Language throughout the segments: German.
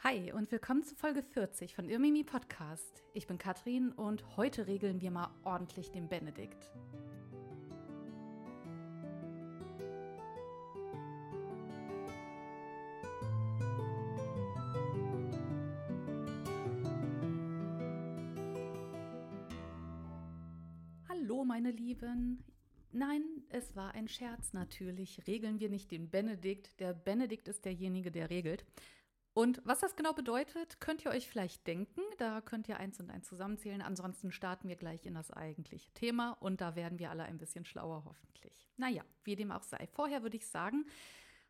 Hi und willkommen zu Folge 40 von Irmimi Podcast. Ich bin Katrin und heute regeln wir mal ordentlich den Benedikt. Hallo meine Lieben. Nein, es war ein Scherz natürlich. Regeln wir nicht den Benedikt. Der Benedikt ist derjenige, der regelt. Und was das genau bedeutet, könnt ihr euch vielleicht denken. Da könnt ihr eins und eins zusammenzählen. Ansonsten starten wir gleich in das eigentliche Thema und da werden wir alle ein bisschen schlauer, hoffentlich. Naja, wie dem auch sei. Vorher würde ich sagen,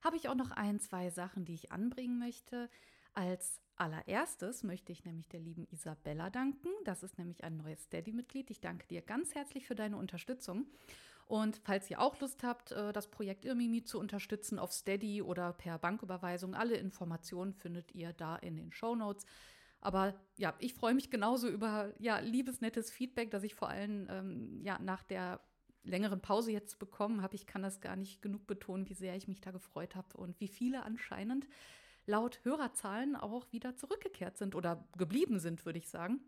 habe ich auch noch ein, zwei Sachen, die ich anbringen möchte. Als allererstes möchte ich nämlich der lieben Isabella danken. Das ist nämlich ein neues Steady-Mitglied. Ich danke dir ganz herzlich für deine Unterstützung. Und falls ihr auch Lust habt, äh, das Projekt Irmimi zu unterstützen auf Steady oder per Banküberweisung, alle Informationen findet ihr da in den Show Notes. Aber ja, ich freue mich genauso über ja, liebes, nettes Feedback, das ich vor allem ähm, ja, nach der längeren Pause jetzt bekommen habe. Ich kann das gar nicht genug betonen, wie sehr ich mich da gefreut habe und wie viele anscheinend laut Hörerzahlen auch wieder zurückgekehrt sind oder geblieben sind, würde ich sagen.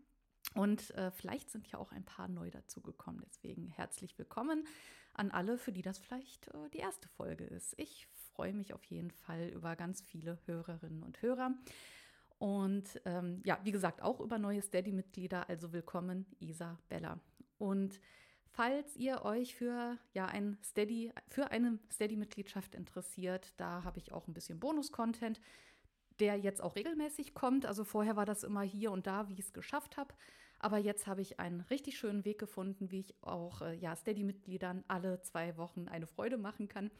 Und äh, vielleicht sind ja auch ein paar neu dazugekommen. Deswegen herzlich willkommen an alle, für die das vielleicht äh, die erste Folge ist. Ich freue mich auf jeden Fall über ganz viele Hörerinnen und Hörer. Und ähm, ja, wie gesagt, auch über neue Steady-Mitglieder. Also willkommen, Isabella. Und Falls ihr euch für ja ein Steady für eine Steady Mitgliedschaft interessiert, da habe ich auch ein bisschen Bonus Content, der jetzt auch regelmäßig kommt. Also vorher war das immer hier und da, wie ich es geschafft habe, aber jetzt habe ich einen richtig schönen Weg gefunden, wie ich auch äh, ja Steady Mitgliedern alle zwei Wochen eine Freude machen kann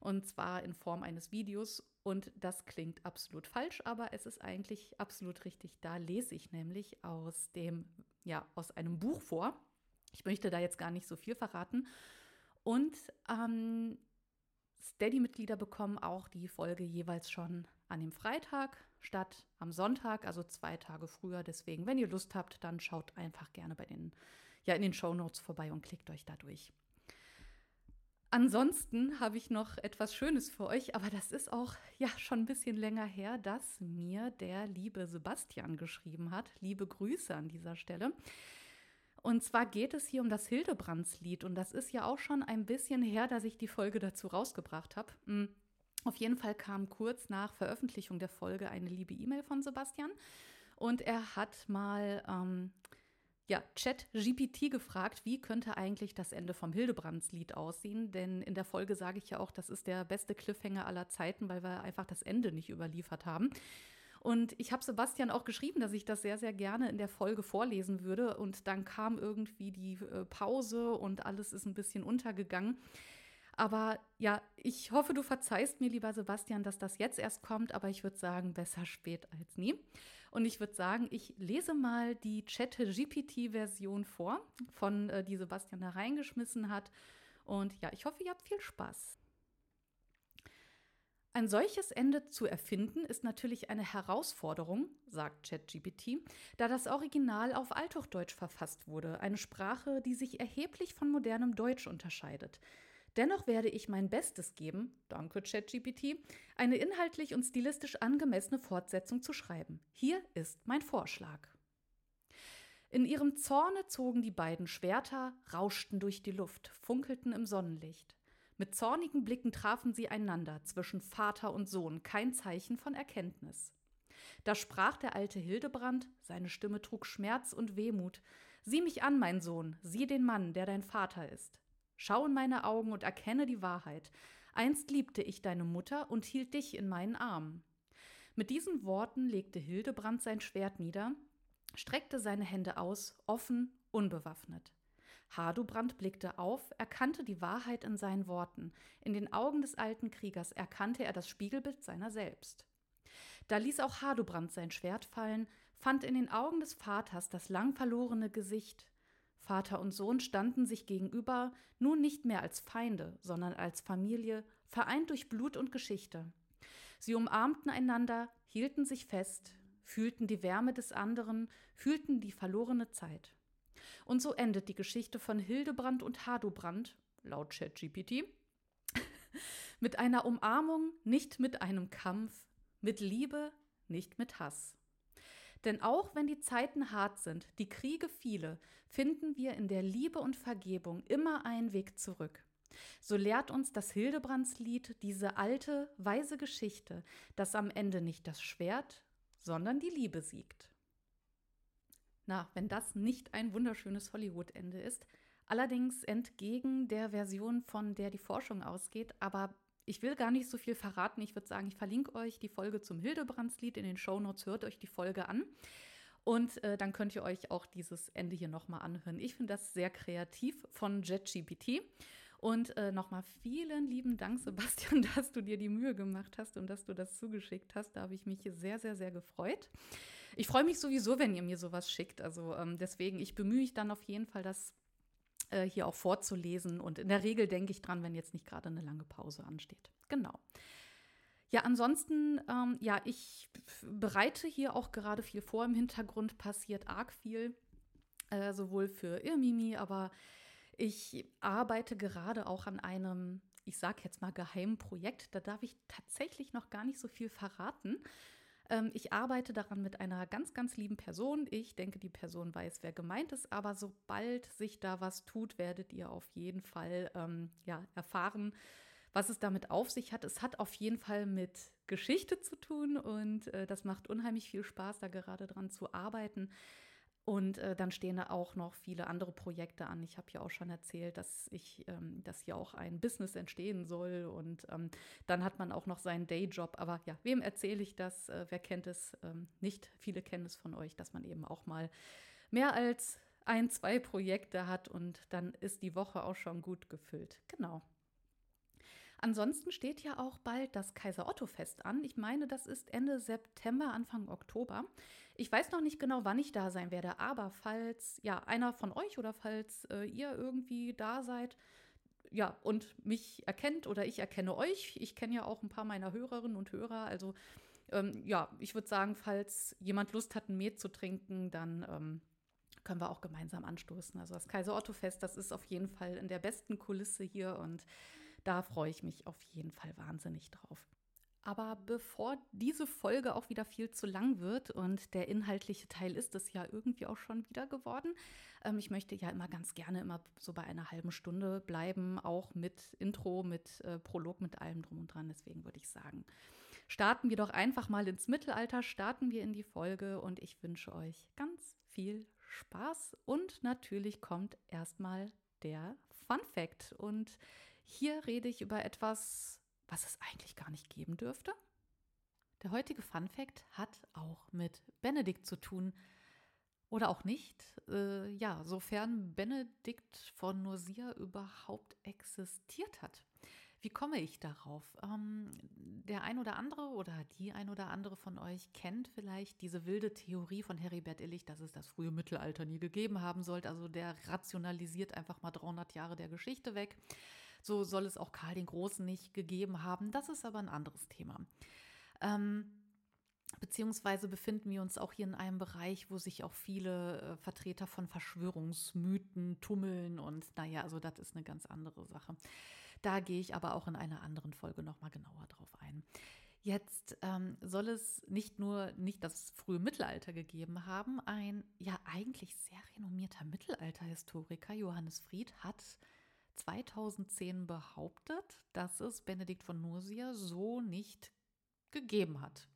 und zwar in Form eines Videos und das klingt absolut falsch, aber es ist eigentlich absolut richtig. Da lese ich nämlich aus dem ja aus einem Buch vor ich möchte da jetzt gar nicht so viel verraten. Und ähm, Steady-Mitglieder bekommen auch die Folge jeweils schon an dem Freitag statt am Sonntag, also zwei Tage früher. Deswegen, wenn ihr Lust habt, dann schaut einfach gerne bei den, ja, in den Show Notes vorbei und klickt euch da durch. Ansonsten habe ich noch etwas Schönes für euch, aber das ist auch ja schon ein bisschen länger her, dass mir der liebe Sebastian geschrieben hat. Liebe Grüße an dieser Stelle. Und zwar geht es hier um das Hildebrandslied. Und das ist ja auch schon ein bisschen her, dass ich die Folge dazu rausgebracht habe. Auf jeden Fall kam kurz nach Veröffentlichung der Folge eine liebe E-Mail von Sebastian. Und er hat mal ähm, ja, Chat-GPT gefragt, wie könnte eigentlich das Ende vom Hildebrandslied aussehen? Denn in der Folge sage ich ja auch, das ist der beste Cliffhanger aller Zeiten, weil wir einfach das Ende nicht überliefert haben. Und ich habe Sebastian auch geschrieben, dass ich das sehr, sehr gerne in der Folge vorlesen würde. Und dann kam irgendwie die äh, Pause und alles ist ein bisschen untergegangen. Aber ja, ich hoffe, du verzeihst mir, lieber Sebastian, dass das jetzt erst kommt, aber ich würde sagen, besser spät als nie. Und ich würde sagen, ich lese mal die Chat-GPT-Version vor, von äh, die Sebastian da reingeschmissen hat. Und ja, ich hoffe, ihr habt viel Spaß. Ein solches Ende zu erfinden ist natürlich eine Herausforderung, sagt ChatGPT, da das Original auf Althochdeutsch verfasst wurde, eine Sprache, die sich erheblich von modernem Deutsch unterscheidet. Dennoch werde ich mein Bestes geben, danke ChatGPT, eine inhaltlich und stilistisch angemessene Fortsetzung zu schreiben. Hier ist mein Vorschlag. In ihrem Zorne zogen die beiden Schwerter, rauschten durch die Luft, funkelten im Sonnenlicht. Mit zornigen Blicken trafen sie einander zwischen Vater und Sohn, kein Zeichen von Erkenntnis. Da sprach der alte Hildebrand, seine Stimme trug Schmerz und Wehmut. Sieh mich an, mein Sohn, sieh den Mann, der dein Vater ist. Schau in meine Augen und erkenne die Wahrheit. Einst liebte ich deine Mutter und hielt dich in meinen Armen. Mit diesen Worten legte Hildebrand sein Schwert nieder, streckte seine Hände aus, offen, unbewaffnet. Hardubrand blickte auf, erkannte die Wahrheit in seinen Worten. In den Augen des alten Kriegers erkannte er das Spiegelbild seiner selbst. Da ließ auch Hardubrand sein Schwert fallen, fand in den Augen des Vaters das lang verlorene Gesicht. Vater und Sohn standen sich gegenüber, nun nicht mehr als Feinde, sondern als Familie, vereint durch Blut und Geschichte. Sie umarmten einander, hielten sich fest, fühlten die Wärme des anderen, fühlten die verlorene Zeit. Und so endet die Geschichte von Hildebrand und Hadobrand, laut ChatGPT, mit einer Umarmung, nicht mit einem Kampf, mit Liebe, nicht mit Hass. Denn auch wenn die Zeiten hart sind, die Kriege viele, finden wir in der Liebe und Vergebung immer einen Weg zurück. So lehrt uns das Hildebrandslied diese alte, weise Geschichte, dass am Ende nicht das Schwert, sondern die Liebe siegt. Na, wenn das nicht ein wunderschönes Hollywood-Ende ist, allerdings entgegen der Version, von der die Forschung ausgeht, aber ich will gar nicht so viel verraten. Ich würde sagen, ich verlinke euch die Folge zum Hildebrandslied in den Shownotes. Hört euch die Folge an. Und äh, dann könnt ihr euch auch dieses Ende hier nochmal anhören. Ich finde das sehr kreativ von JetGPT. Und äh, nochmal vielen lieben Dank, Sebastian, dass du dir die Mühe gemacht hast und dass du das zugeschickt hast. Da habe ich mich sehr, sehr, sehr gefreut. Ich freue mich sowieso, wenn ihr mir sowas schickt. Also ähm, deswegen, ich bemühe mich dann auf jeden Fall, das äh, hier auch vorzulesen. Und in der Regel denke ich dran, wenn jetzt nicht gerade eine lange Pause ansteht. Genau. Ja, ansonsten, ähm, ja, ich bereite hier auch gerade viel vor. Im Hintergrund passiert arg viel, äh, sowohl für Irmimi, aber ich arbeite gerade auch an einem, ich sage jetzt mal, geheimen Projekt. Da darf ich tatsächlich noch gar nicht so viel verraten. Ähm, ich arbeite daran mit einer ganz, ganz lieben Person. Ich denke, die Person weiß, wer gemeint ist, aber sobald sich da was tut, werdet ihr auf jeden Fall ähm, ja, erfahren, was es damit auf sich hat. Es hat auf jeden Fall mit Geschichte zu tun und äh, das macht unheimlich viel Spaß, da gerade dran zu arbeiten. Und äh, dann stehen da auch noch viele andere Projekte an. Ich habe ja auch schon erzählt, dass ich, ähm, dass hier auch ein Business entstehen soll. Und ähm, dann hat man auch noch seinen Dayjob. Aber ja, wem erzähle ich das? Äh, wer kennt es? Ähm, nicht viele kennen es von euch, dass man eben auch mal mehr als ein, zwei Projekte hat und dann ist die Woche auch schon gut gefüllt. Genau. Ansonsten steht ja auch bald das Kaiser Otto Fest an. Ich meine, das ist Ende September, Anfang Oktober. Ich weiß noch nicht genau, wann ich da sein werde, aber falls ja einer von euch oder falls äh, ihr irgendwie da seid, ja, und mich erkennt oder ich erkenne euch, ich kenne ja auch ein paar meiner Hörerinnen und Hörer, also ähm, ja, ich würde sagen, falls jemand Lust hat, ein Met zu trinken, dann ähm, können wir auch gemeinsam anstoßen. Also das Kaiser Otto Fest, das ist auf jeden Fall in der besten Kulisse hier und da freue ich mich auf jeden Fall wahnsinnig drauf. Aber bevor diese Folge auch wieder viel zu lang wird und der inhaltliche Teil ist es ja irgendwie auch schon wieder geworden, ähm, ich möchte ja immer ganz gerne immer so bei einer halben Stunde bleiben, auch mit Intro, mit äh, Prolog, mit allem drum und dran. Deswegen würde ich sagen, starten wir doch einfach mal ins Mittelalter, starten wir in die Folge und ich wünsche euch ganz viel Spaß und natürlich kommt erstmal der Fun Fact und hier rede ich über etwas was es eigentlich gar nicht geben dürfte? Der heutige Fun Fact hat auch mit Benedikt zu tun. Oder auch nicht. Äh, ja, sofern Benedikt von Nursia überhaupt existiert hat. Wie komme ich darauf? Ähm, der ein oder andere oder die ein oder andere von euch kennt vielleicht diese wilde Theorie von Heribert Illich, dass es das frühe Mittelalter nie gegeben haben sollte. Also der rationalisiert einfach mal 300 Jahre der Geschichte weg. So soll es auch Karl den Großen nicht gegeben haben. Das ist aber ein anderes Thema. Ähm, Beziehungsweise befinden wir uns auch hier in einem Bereich, wo sich auch viele äh, Vertreter von Verschwörungsmythen tummeln. Und naja, also das ist eine ganz andere Sache. Da gehe ich aber auch in einer anderen Folge nochmal genauer drauf ein. Jetzt ähm, soll es nicht nur nicht das frühe Mittelalter gegeben haben. Ein ja eigentlich sehr renommierter Mittelalterhistoriker, Johannes Fried, hat 2010 behauptet, dass es Benedikt von Nursia so nicht gegeben hat.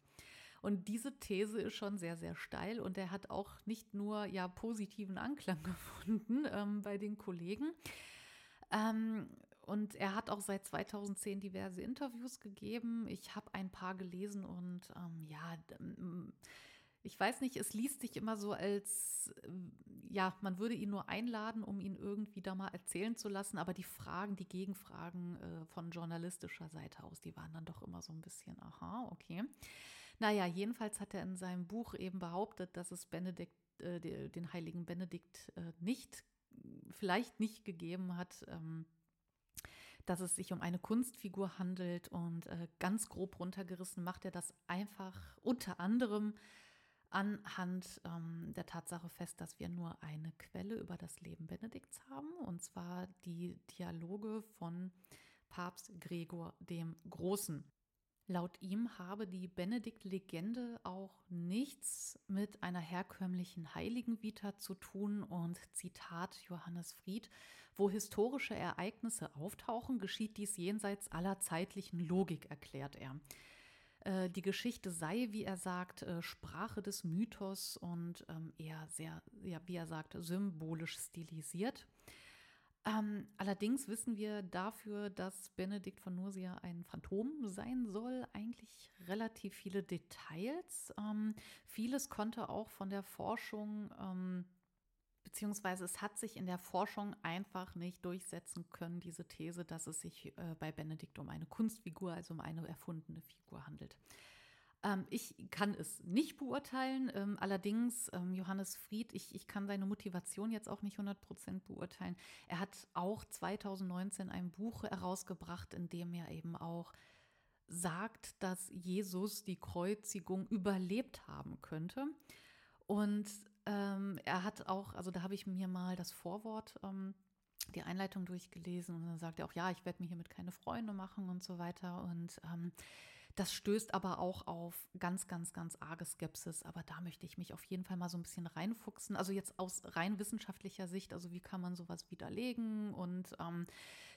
Und diese These ist schon sehr, sehr steil und er hat auch nicht nur ja positiven Anklang gefunden ähm, bei den Kollegen. Ähm, und er hat auch seit 2010 diverse Interviews gegeben. Ich habe ein paar gelesen und ähm, ja, ich weiß nicht, es liest sich immer so als, äh, ja, man würde ihn nur einladen, um ihn irgendwie da mal erzählen zu lassen, aber die Fragen, die Gegenfragen äh, von journalistischer Seite aus, die waren dann doch immer so ein bisschen, aha, okay. Naja, jedenfalls hat er in seinem Buch eben behauptet, dass es Benedikt, äh, den heiligen Benedikt äh, nicht, vielleicht nicht gegeben hat. Ähm, dass es sich um eine Kunstfigur handelt und äh, ganz grob runtergerissen macht er das einfach unter anderem anhand ähm, der Tatsache fest, dass wir nur eine Quelle über das Leben Benedikts haben, und zwar die Dialoge von Papst Gregor dem Großen. Laut ihm habe die Benedikt-Legende auch nichts mit einer herkömmlichen Heiligenvita zu tun und Zitat Johannes Fried, wo historische Ereignisse auftauchen, geschieht dies jenseits aller zeitlichen Logik, erklärt er. Äh, die Geschichte sei, wie er sagt, äh, Sprache des Mythos und ähm, eher sehr, ja, wie er sagt, symbolisch stilisiert. Ähm, allerdings wissen wir dafür, dass Benedikt von Nursia ein Phantom sein soll, eigentlich relativ viele Details. Ähm, vieles konnte auch von der Forschung beziehungsweise es hat sich in der Forschung einfach nicht durchsetzen können, diese These, dass es sich äh, bei Benedikt um eine Kunstfigur, also um eine erfundene Figur handelt. Ähm, ich kann es nicht beurteilen, ähm, allerdings ähm, Johannes Fried, ich, ich kann seine Motivation jetzt auch nicht 100% beurteilen. Er hat auch 2019 ein Buch herausgebracht, in dem er eben auch sagt, dass Jesus die Kreuzigung überlebt haben könnte. Und ähm, er hat auch, also da habe ich mir mal das Vorwort, ähm, die Einleitung durchgelesen und dann sagt er auch, ja, ich werde mir hiermit keine Freunde machen und so weiter. Und ähm, das stößt aber auch auf ganz, ganz, ganz arge Skepsis. Aber da möchte ich mich auf jeden Fall mal so ein bisschen reinfuchsen. Also jetzt aus rein wissenschaftlicher Sicht, also wie kann man sowas widerlegen? Und ähm,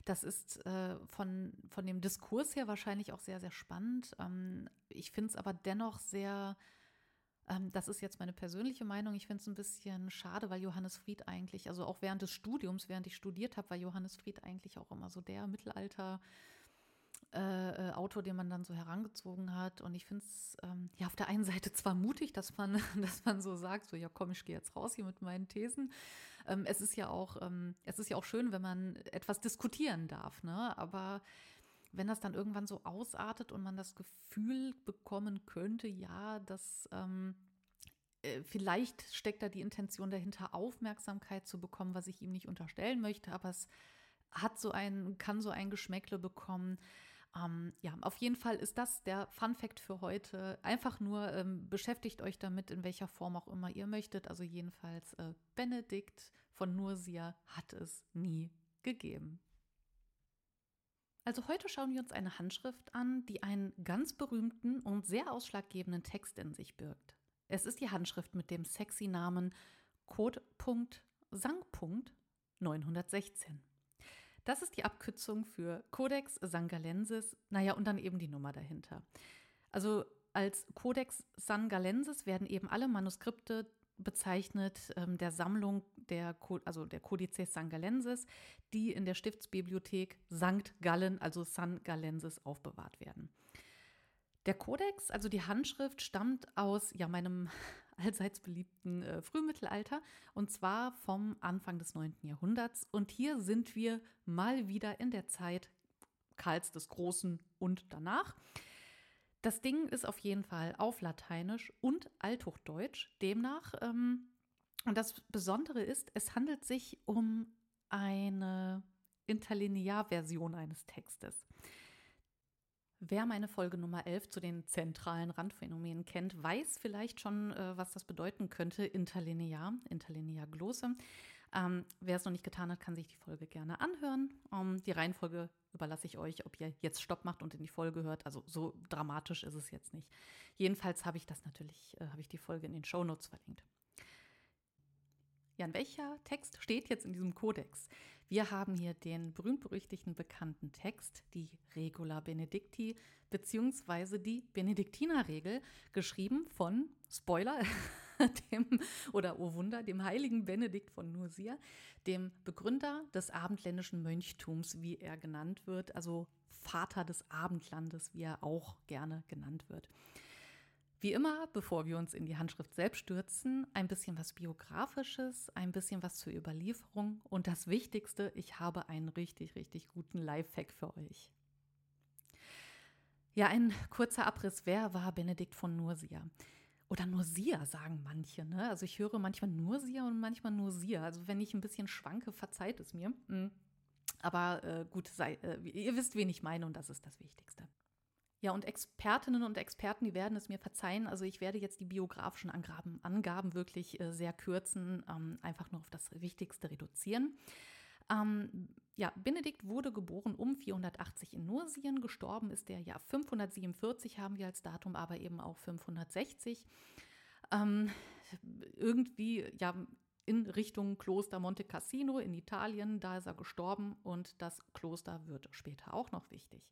das ist äh, von, von dem Diskurs her wahrscheinlich auch sehr, sehr spannend. Ähm, ich finde es aber dennoch sehr das ist jetzt meine persönliche Meinung. Ich finde es ein bisschen schade, weil Johannes Fried eigentlich, also auch während des Studiums, während ich studiert habe, war Johannes Fried eigentlich auch immer so der Mittelalter. Äh, äh, Autor, den man dann so herangezogen hat. Und ich finde es ähm, ja auf der einen Seite zwar mutig, dass man, dass man so sagt, so ja komm, ich gehe jetzt raus hier mit meinen Thesen. Ähm, es ist ja auch, ähm, es ist ja auch schön, wenn man etwas diskutieren darf, ne? Aber wenn das dann irgendwann so ausartet und man das Gefühl bekommen könnte, ja, dass ähm, äh, vielleicht steckt da die Intention dahinter, Aufmerksamkeit zu bekommen, was ich ihm nicht unterstellen möchte, aber es hat so ein, kann so ein Geschmäckle bekommen. Ähm, ja, auf jeden Fall ist das der Fun Fact für heute. Einfach nur ähm, beschäftigt euch damit, in welcher Form auch immer ihr möchtet. Also jedenfalls äh, Benedikt von Nursia hat es nie gegeben. Also heute schauen wir uns eine Handschrift an, die einen ganz berühmten und sehr ausschlaggebenden Text in sich birgt. Es ist die Handschrift mit dem sexy Namen Code.Sang.916. Das ist die Abkürzung für Codex Sangalensis, naja, und dann eben die Nummer dahinter. Also als Codex Sangalensis werden eben alle Manuskripte bezeichnet ähm, der Sammlung der, also der Codices Sangalensis, die in der Stiftsbibliothek St. Gallen, also San Gallensis, aufbewahrt werden. Der Kodex, also die Handschrift, stammt aus ja, meinem allseits beliebten äh, Frühmittelalter und zwar vom Anfang des 9. Jahrhunderts. Und hier sind wir mal wieder in der Zeit Karls des Großen und danach. Das Ding ist auf jeden Fall auf Lateinisch und Althochdeutsch. Demnach, ähm, und das Besondere ist, es handelt sich um eine Interlinearversion eines Textes. Wer meine Folge Nummer 11 zu den zentralen Randphänomenen kennt, weiß vielleicht schon, äh, was das bedeuten könnte, interlinear, interlinear Glosse. Ähm, wer es noch nicht getan hat, kann sich die Folge gerne anhören. Ähm, die Reihenfolge überlasse ich euch, ob ihr jetzt Stopp macht und in die Folge hört. Also so dramatisch ist es jetzt nicht. Jedenfalls habe ich das natürlich, äh, habe ich die Folge in den Show Notes verlinkt. Ja, in welcher Text steht jetzt in diesem Kodex? Wir haben hier den berühmt-berüchtigten bekannten Text, die Regula Benedicti, beziehungsweise die Benediktinerregel, geschrieben von, Spoiler, dem, oder oh Wunder, dem heiligen Benedikt von Nursia, dem Begründer des abendländischen Mönchtums, wie er genannt wird, also Vater des Abendlandes, wie er auch gerne genannt wird. Wie immer, bevor wir uns in die Handschrift selbst stürzen, ein bisschen was Biografisches, ein bisschen was zur Überlieferung und das Wichtigste, ich habe einen richtig, richtig guten Lifehack für euch. Ja, ein kurzer Abriss. Wer war Benedikt von Nursia? Oder Nursia, sagen manche. Ne? Also ich höre manchmal Nursia und manchmal Nursia. Also wenn ich ein bisschen schwanke, verzeiht es mir. Hm. Aber äh, gut, sei, äh, ihr wisst, wen ich meine und das ist das Wichtigste. Ja, und Expertinnen und Experten, die werden es mir verzeihen. Also ich werde jetzt die biografischen Angaben, Angaben wirklich äh, sehr kürzen, ähm, einfach nur auf das Wichtigste reduzieren. Ähm, ja, Benedikt wurde geboren um 480 in Nursien, gestorben ist er ja 547, haben wir als Datum, aber eben auch 560. Ähm, irgendwie, ja, in Richtung Kloster Monte Cassino in Italien, da ist er gestorben und das Kloster wird später auch noch wichtig.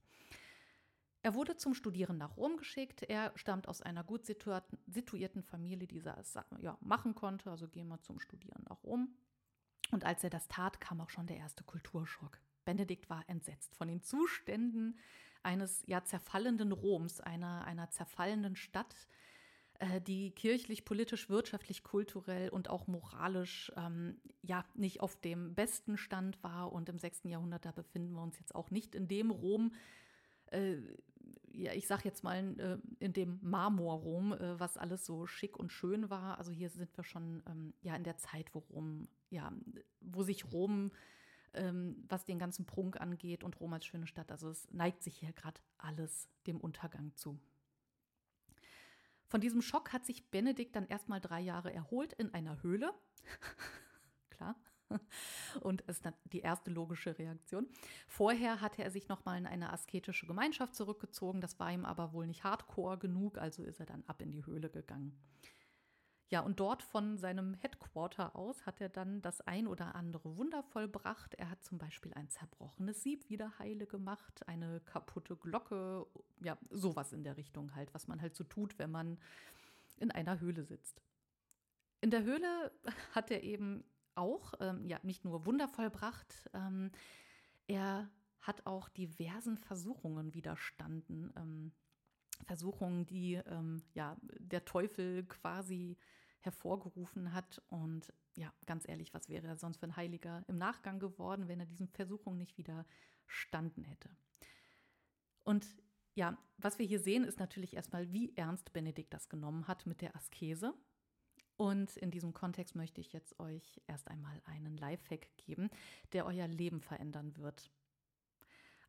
Er wurde zum Studieren nach Rom geschickt. Er stammt aus einer gut situierten Familie, die das ja, machen konnte. Also gehen wir zum Studieren nach Rom. Und als er das tat, kam auch schon der erste Kulturschock. Benedikt war entsetzt von den Zuständen eines ja zerfallenden Roms, einer, einer zerfallenden Stadt, äh, die kirchlich, politisch, wirtschaftlich, kulturell und auch moralisch ähm, ja nicht auf dem besten Stand war. Und im 6. Jahrhundert, da befinden wir uns jetzt auch nicht in dem Rom, äh, ja, ich sag jetzt mal, äh, in dem Marmorrom, äh, was alles so schick und schön war. Also hier sind wir schon ähm, ja in der Zeit, wo Rom, ja, wo sich Rom, ähm, was den ganzen Prunk angeht und Rom als schöne Stadt, also es neigt sich hier gerade alles dem Untergang zu. Von diesem Schock hat sich Benedikt dann erstmal drei Jahre erholt in einer Höhle. Klar. Und ist die erste logische Reaktion. Vorher hatte er sich nochmal in eine asketische Gemeinschaft zurückgezogen. Das war ihm aber wohl nicht hardcore genug, also ist er dann ab in die Höhle gegangen. Ja, und dort von seinem Headquarter aus hat er dann das ein oder andere Wunder vollbracht. Er hat zum Beispiel ein zerbrochenes Sieb wieder heile gemacht, eine kaputte Glocke, ja, sowas in der Richtung halt, was man halt so tut, wenn man in einer Höhle sitzt. In der Höhle hat er eben auch, ähm, ja, nicht nur Wunder vollbracht, ähm, er hat auch diversen Versuchungen widerstanden. Ähm, Versuchungen, die ähm, ja, der Teufel quasi hervorgerufen hat. Und ja, ganz ehrlich, was wäre er sonst für ein Heiliger im Nachgang geworden, wenn er diesen Versuchungen nicht widerstanden hätte? Und ja, was wir hier sehen, ist natürlich erstmal, wie ernst Benedikt das genommen hat mit der Askese. Und in diesem Kontext möchte ich jetzt euch erst einmal einen Lifehack geben, der euer Leben verändern wird.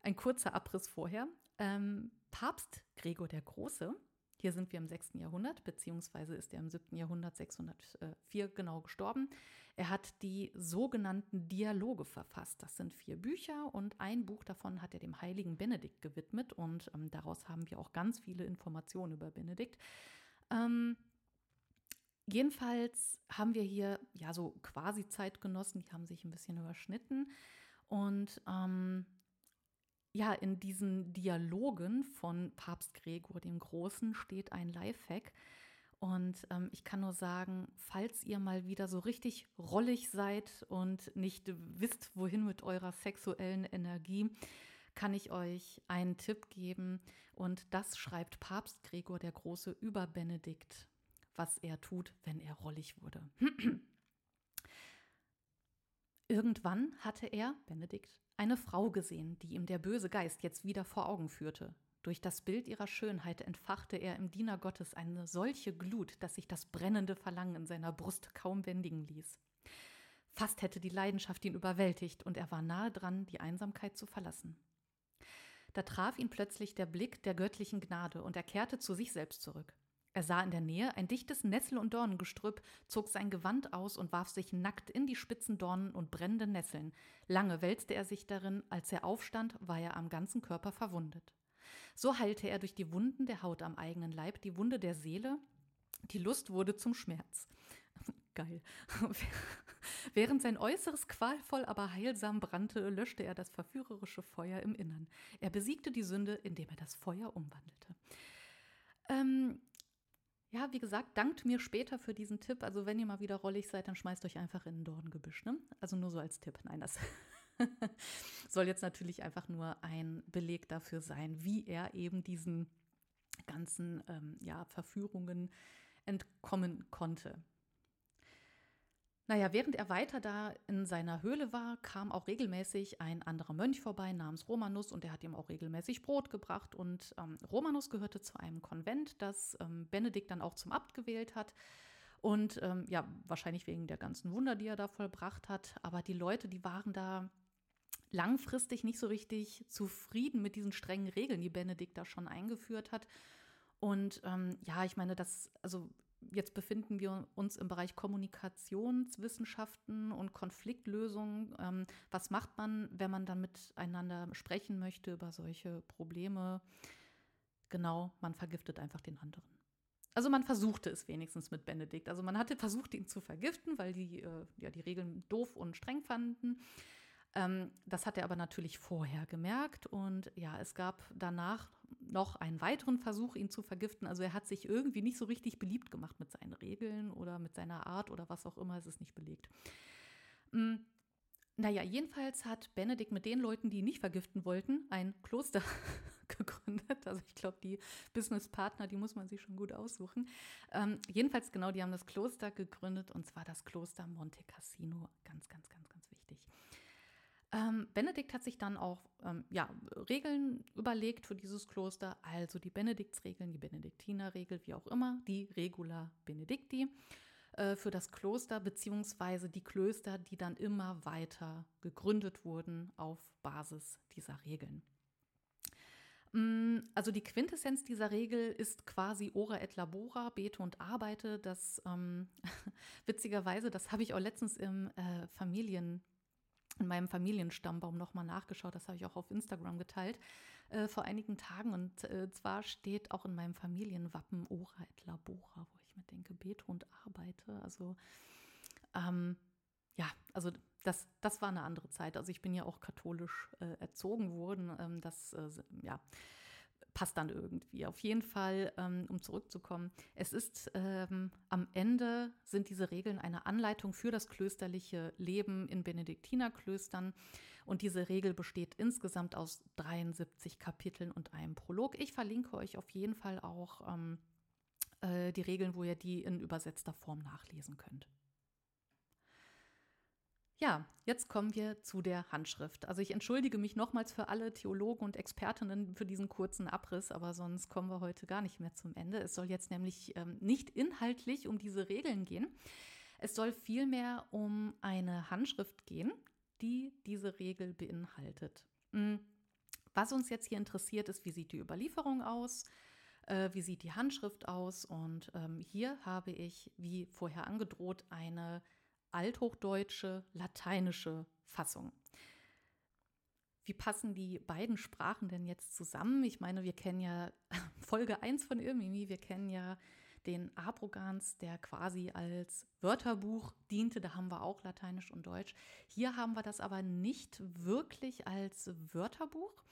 Ein kurzer Abriss vorher. Ähm, Papst Gregor der Große, hier sind wir im 6. Jahrhundert, beziehungsweise ist er im 7. Jahrhundert 604 genau gestorben. Er hat die sogenannten Dialoge verfasst. Das sind vier Bücher und ein Buch davon hat er dem heiligen Benedikt gewidmet und ähm, daraus haben wir auch ganz viele Informationen über Benedikt. Ähm, Jedenfalls haben wir hier ja so quasi Zeitgenossen, die haben sich ein bisschen überschnitten. Und ähm, ja, in diesen Dialogen von Papst Gregor dem Großen steht ein Lifehack. Und ähm, ich kann nur sagen, falls ihr mal wieder so richtig rollig seid und nicht wisst, wohin mit eurer sexuellen Energie, kann ich euch einen Tipp geben. Und das schreibt Papst Gregor der Große über Benedikt was er tut, wenn er rollig wurde. Irgendwann hatte er, Benedikt, eine Frau gesehen, die ihm der böse Geist jetzt wieder vor Augen führte. Durch das Bild ihrer Schönheit entfachte er im Diener Gottes eine solche Glut, dass sich das brennende Verlangen in seiner Brust kaum bändigen ließ. Fast hätte die Leidenschaft ihn überwältigt und er war nahe dran, die Einsamkeit zu verlassen. Da traf ihn plötzlich der Blick der göttlichen Gnade und er kehrte zu sich selbst zurück. Er sah in der Nähe ein dichtes Nessel- und Dornengestrüpp, zog sein Gewand aus und warf sich nackt in die spitzen Dornen und brennenden Nesseln. Lange wälzte er sich darin, als er aufstand, war er am ganzen Körper verwundet. So heilte er durch die Wunden der Haut am eigenen Leib die Wunde der Seele, die Lust wurde zum Schmerz. Geil. Während sein Äußeres qualvoll, aber heilsam brannte, löschte er das verführerische Feuer im Innern. Er besiegte die Sünde, indem er das Feuer umwandelte. Ähm, ja, wie gesagt, dankt mir später für diesen Tipp. Also wenn ihr mal wieder rollig seid, dann schmeißt euch einfach in ein Dorngebüsch. Ne? Also nur so als Tipp. Nein, das soll jetzt natürlich einfach nur ein Beleg dafür sein, wie er eben diesen ganzen ähm, ja, Verführungen entkommen konnte. Naja, während er weiter da in seiner Höhle war, kam auch regelmäßig ein anderer Mönch vorbei namens Romanus und der hat ihm auch regelmäßig Brot gebracht. Und ähm, Romanus gehörte zu einem Konvent, das ähm, Benedikt dann auch zum Abt gewählt hat. Und ähm, ja, wahrscheinlich wegen der ganzen Wunder, die er da vollbracht hat. Aber die Leute, die waren da langfristig nicht so richtig zufrieden mit diesen strengen Regeln, die Benedikt da schon eingeführt hat. Und ähm, ja, ich meine, das, also jetzt befinden wir uns im Bereich Kommunikationswissenschaften und Konfliktlösung. Ähm, was macht man, wenn man dann miteinander sprechen möchte über solche Probleme? Genau, man vergiftet einfach den anderen. Also man versuchte es wenigstens mit Benedikt. Also man hatte versucht, ihn zu vergiften, weil die äh, ja die Regeln doof und streng fanden. Ähm, das hat er aber natürlich vorher gemerkt und ja, es gab danach noch einen weiteren Versuch, ihn zu vergiften. Also er hat sich irgendwie nicht so richtig beliebt gemacht mit seinen Regeln oder mit seiner Art oder was auch immer, es ist nicht belegt. Mhm. Naja, jedenfalls hat Benedikt mit den Leuten, die ihn nicht vergiften wollten, ein Kloster gegründet. Also ich glaube, die Businesspartner, die muss man sich schon gut aussuchen. Ähm, jedenfalls genau, die haben das Kloster gegründet und zwar das Kloster Monte Cassino. Ganz, ganz, ganz, ganz. Ähm, Benedikt hat sich dann auch ähm, ja, Regeln überlegt für dieses Kloster, also die Benediktsregeln, die Benediktinerregel, wie auch immer, die Regula Benedicti äh, für das Kloster beziehungsweise die Klöster, die dann immer weiter gegründet wurden auf Basis dieser Regeln. Mm, also die Quintessenz dieser Regel ist quasi ora et labora, bete und arbeite. Das ähm, witzigerweise, das habe ich auch letztens im äh, Familien in meinem Familienstammbaum nochmal nachgeschaut. Das habe ich auch auf Instagram geteilt äh, vor einigen Tagen. Und äh, zwar steht auch in meinem Familienwappen Ora et Labora, wo ich mir denke, bete arbeite. Also ähm, ja, also das, das war eine andere Zeit. Also ich bin ja auch katholisch äh, erzogen worden. Ähm, das, äh, ja passt dann irgendwie. Auf jeden Fall, ähm, um zurückzukommen, es ist ähm, am Ende sind diese Regeln eine Anleitung für das klösterliche Leben in Benediktinerklöstern. Und diese Regel besteht insgesamt aus 73 Kapiteln und einem Prolog. Ich verlinke euch auf jeden Fall auch ähm, äh, die Regeln, wo ihr die in übersetzter Form nachlesen könnt. Ja, jetzt kommen wir zu der Handschrift. Also ich entschuldige mich nochmals für alle Theologen und Expertinnen für diesen kurzen Abriss, aber sonst kommen wir heute gar nicht mehr zum Ende. Es soll jetzt nämlich ähm, nicht inhaltlich um diese Regeln gehen. Es soll vielmehr um eine Handschrift gehen, die diese Regel beinhaltet. Hm, was uns jetzt hier interessiert, ist, wie sieht die Überlieferung aus? Äh, wie sieht die Handschrift aus? Und ähm, hier habe ich, wie vorher angedroht, eine althochdeutsche, lateinische Fassung. Wie passen die beiden Sprachen denn jetzt zusammen? Ich meine, wir kennen ja Folge 1 von Irmimi, wir kennen ja den Abrogans, der quasi als Wörterbuch diente. Da haben wir auch Lateinisch und Deutsch. Hier haben wir das aber nicht wirklich als Wörterbuch.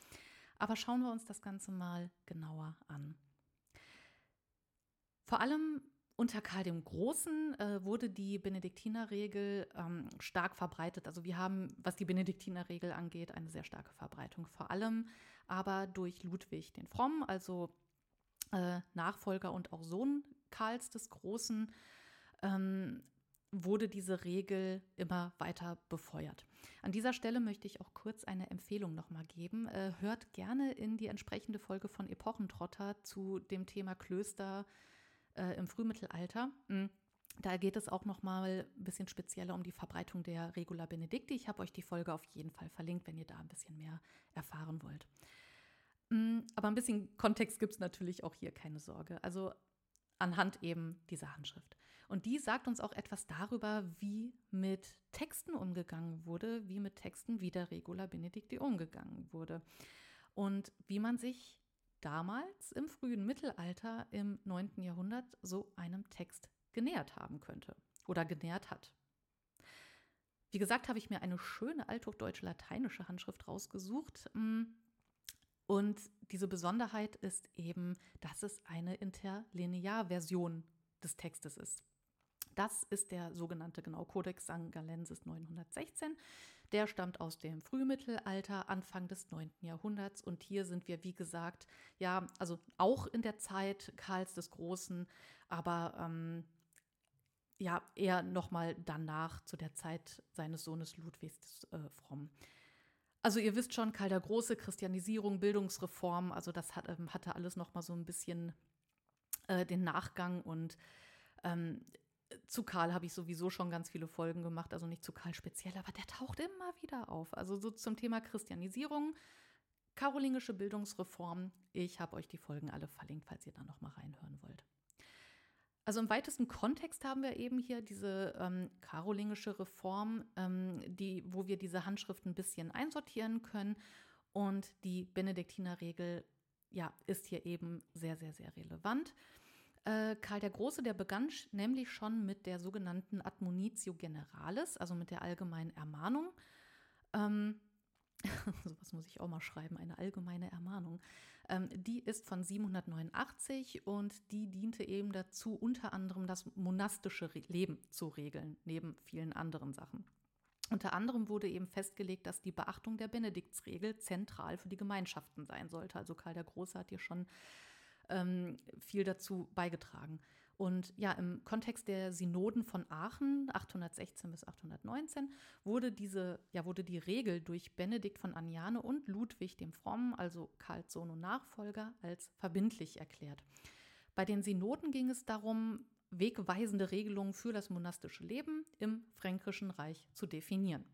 Aber schauen wir uns das Ganze mal genauer an. Vor allem unter Karl dem Großen äh, wurde die Benediktinerregel ähm, stark verbreitet. Also wir haben, was die Benediktinerregel angeht, eine sehr starke Verbreitung. Vor allem aber durch Ludwig den Frommen, also äh, Nachfolger und auch Sohn Karls des Großen, ähm, wurde diese Regel immer weiter befeuert. An dieser Stelle möchte ich auch kurz eine Empfehlung nochmal geben. Äh, hört gerne in die entsprechende Folge von Epochentrotter zu dem Thema Klöster äh, im Frühmittelalter. Hm, da geht es auch noch mal ein bisschen spezieller um die Verbreitung der Regula Benedicti. Ich habe euch die Folge auf jeden Fall verlinkt, wenn ihr da ein bisschen mehr erfahren wollt. Hm, aber ein bisschen Kontext gibt es natürlich auch hier, keine Sorge. Also anhand eben dieser Handschrift. Und die sagt uns auch etwas darüber, wie mit Texten umgegangen wurde, wie mit Texten wie der Regula Benedicti umgegangen wurde und wie man sich damals im frühen Mittelalter im 9. Jahrhundert so einem Text genähert haben könnte oder genähert hat. Wie gesagt, habe ich mir eine schöne althochdeutsche lateinische Handschrift rausgesucht. Mm, und diese Besonderheit ist eben, dass es eine Interlinearversion des Textes ist. Das ist der sogenannte genau Codex Sangalensis 916. Der stammt aus dem Frühmittelalter, Anfang des 9. Jahrhunderts. Und hier sind wir, wie gesagt, ja, also auch in der Zeit Karls des Großen, aber ähm, ja, eher nochmal danach, zu der Zeit seines Sohnes Ludwigs äh, Fromm. Also ihr wisst schon, Karl der Große, Christianisierung, Bildungsreform, also das hat, ähm, hatte alles nochmal so ein bisschen äh, den Nachgang und ähm, zu Karl habe ich sowieso schon ganz viele Folgen gemacht, also nicht zu Karl speziell, aber der taucht immer wieder auf. Also so zum Thema Christianisierung, karolingische Bildungsreform. Ich habe euch die Folgen alle verlinkt, falls ihr da noch mal reinhören wollt. Also im weitesten Kontext haben wir eben hier diese ähm, karolingische Reform, ähm, die, wo wir diese Handschrift ein bisschen einsortieren können. Und die Benediktinerregel ja, ist hier eben sehr, sehr, sehr relevant. Äh, Karl der Große, der begann nämlich schon mit der sogenannten Admonitio Generalis, also mit der allgemeinen Ermahnung. Ähm, sowas muss ich auch mal schreiben, eine allgemeine Ermahnung. Ähm, die ist von 789 und die diente eben dazu, unter anderem das monastische Leben zu regeln, neben vielen anderen Sachen. Unter anderem wurde eben festgelegt, dass die Beachtung der Benediktsregel zentral für die Gemeinschaften sein sollte. Also Karl der Große hat hier schon ähm, viel dazu beigetragen. Und ja, im Kontext der Synoden von Aachen 816 bis 819 wurde diese, ja, wurde die Regel durch Benedikt von Aniane und Ludwig dem Frommen, also Karls Sohn und Nachfolger, als verbindlich erklärt. Bei den Synoden ging es darum, wegweisende Regelungen für das monastische Leben im Fränkischen Reich zu definieren.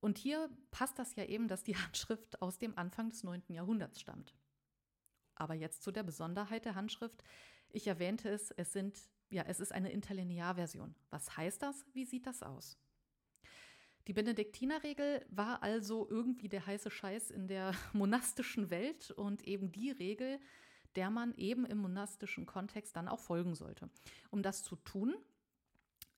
Und hier passt das ja eben, dass die Handschrift aus dem Anfang des 9. Jahrhunderts stammt. Aber jetzt zu der Besonderheit der Handschrift. Ich erwähnte es, es sind ja, es ist eine Interlinearversion. Was heißt das? Wie sieht das aus? Die Benediktinerregel war also irgendwie der heiße Scheiß in der monastischen Welt und eben die Regel, der man eben im monastischen Kontext dann auch folgen sollte. Um das zu tun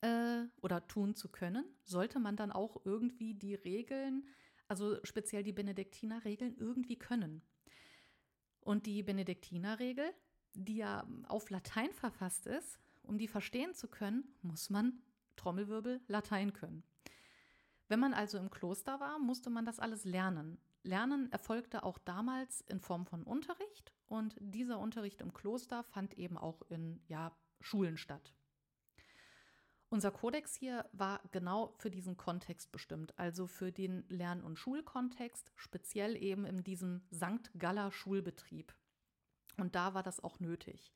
äh, oder tun zu können, sollte man dann auch irgendwie die Regeln, also speziell die Benediktinerregeln, irgendwie können. Und die Benediktinerregel die ja auf Latein verfasst ist, um die verstehen zu können, muss man Trommelwirbel Latein können. Wenn man also im Kloster war, musste man das alles lernen. Lernen erfolgte auch damals in Form von Unterricht und dieser Unterricht im Kloster fand eben auch in ja, Schulen statt. Unser Kodex hier war genau für diesen Kontext bestimmt, also für den Lern- und Schulkontext, speziell eben in diesem St. Galler Schulbetrieb. Und da war das auch nötig.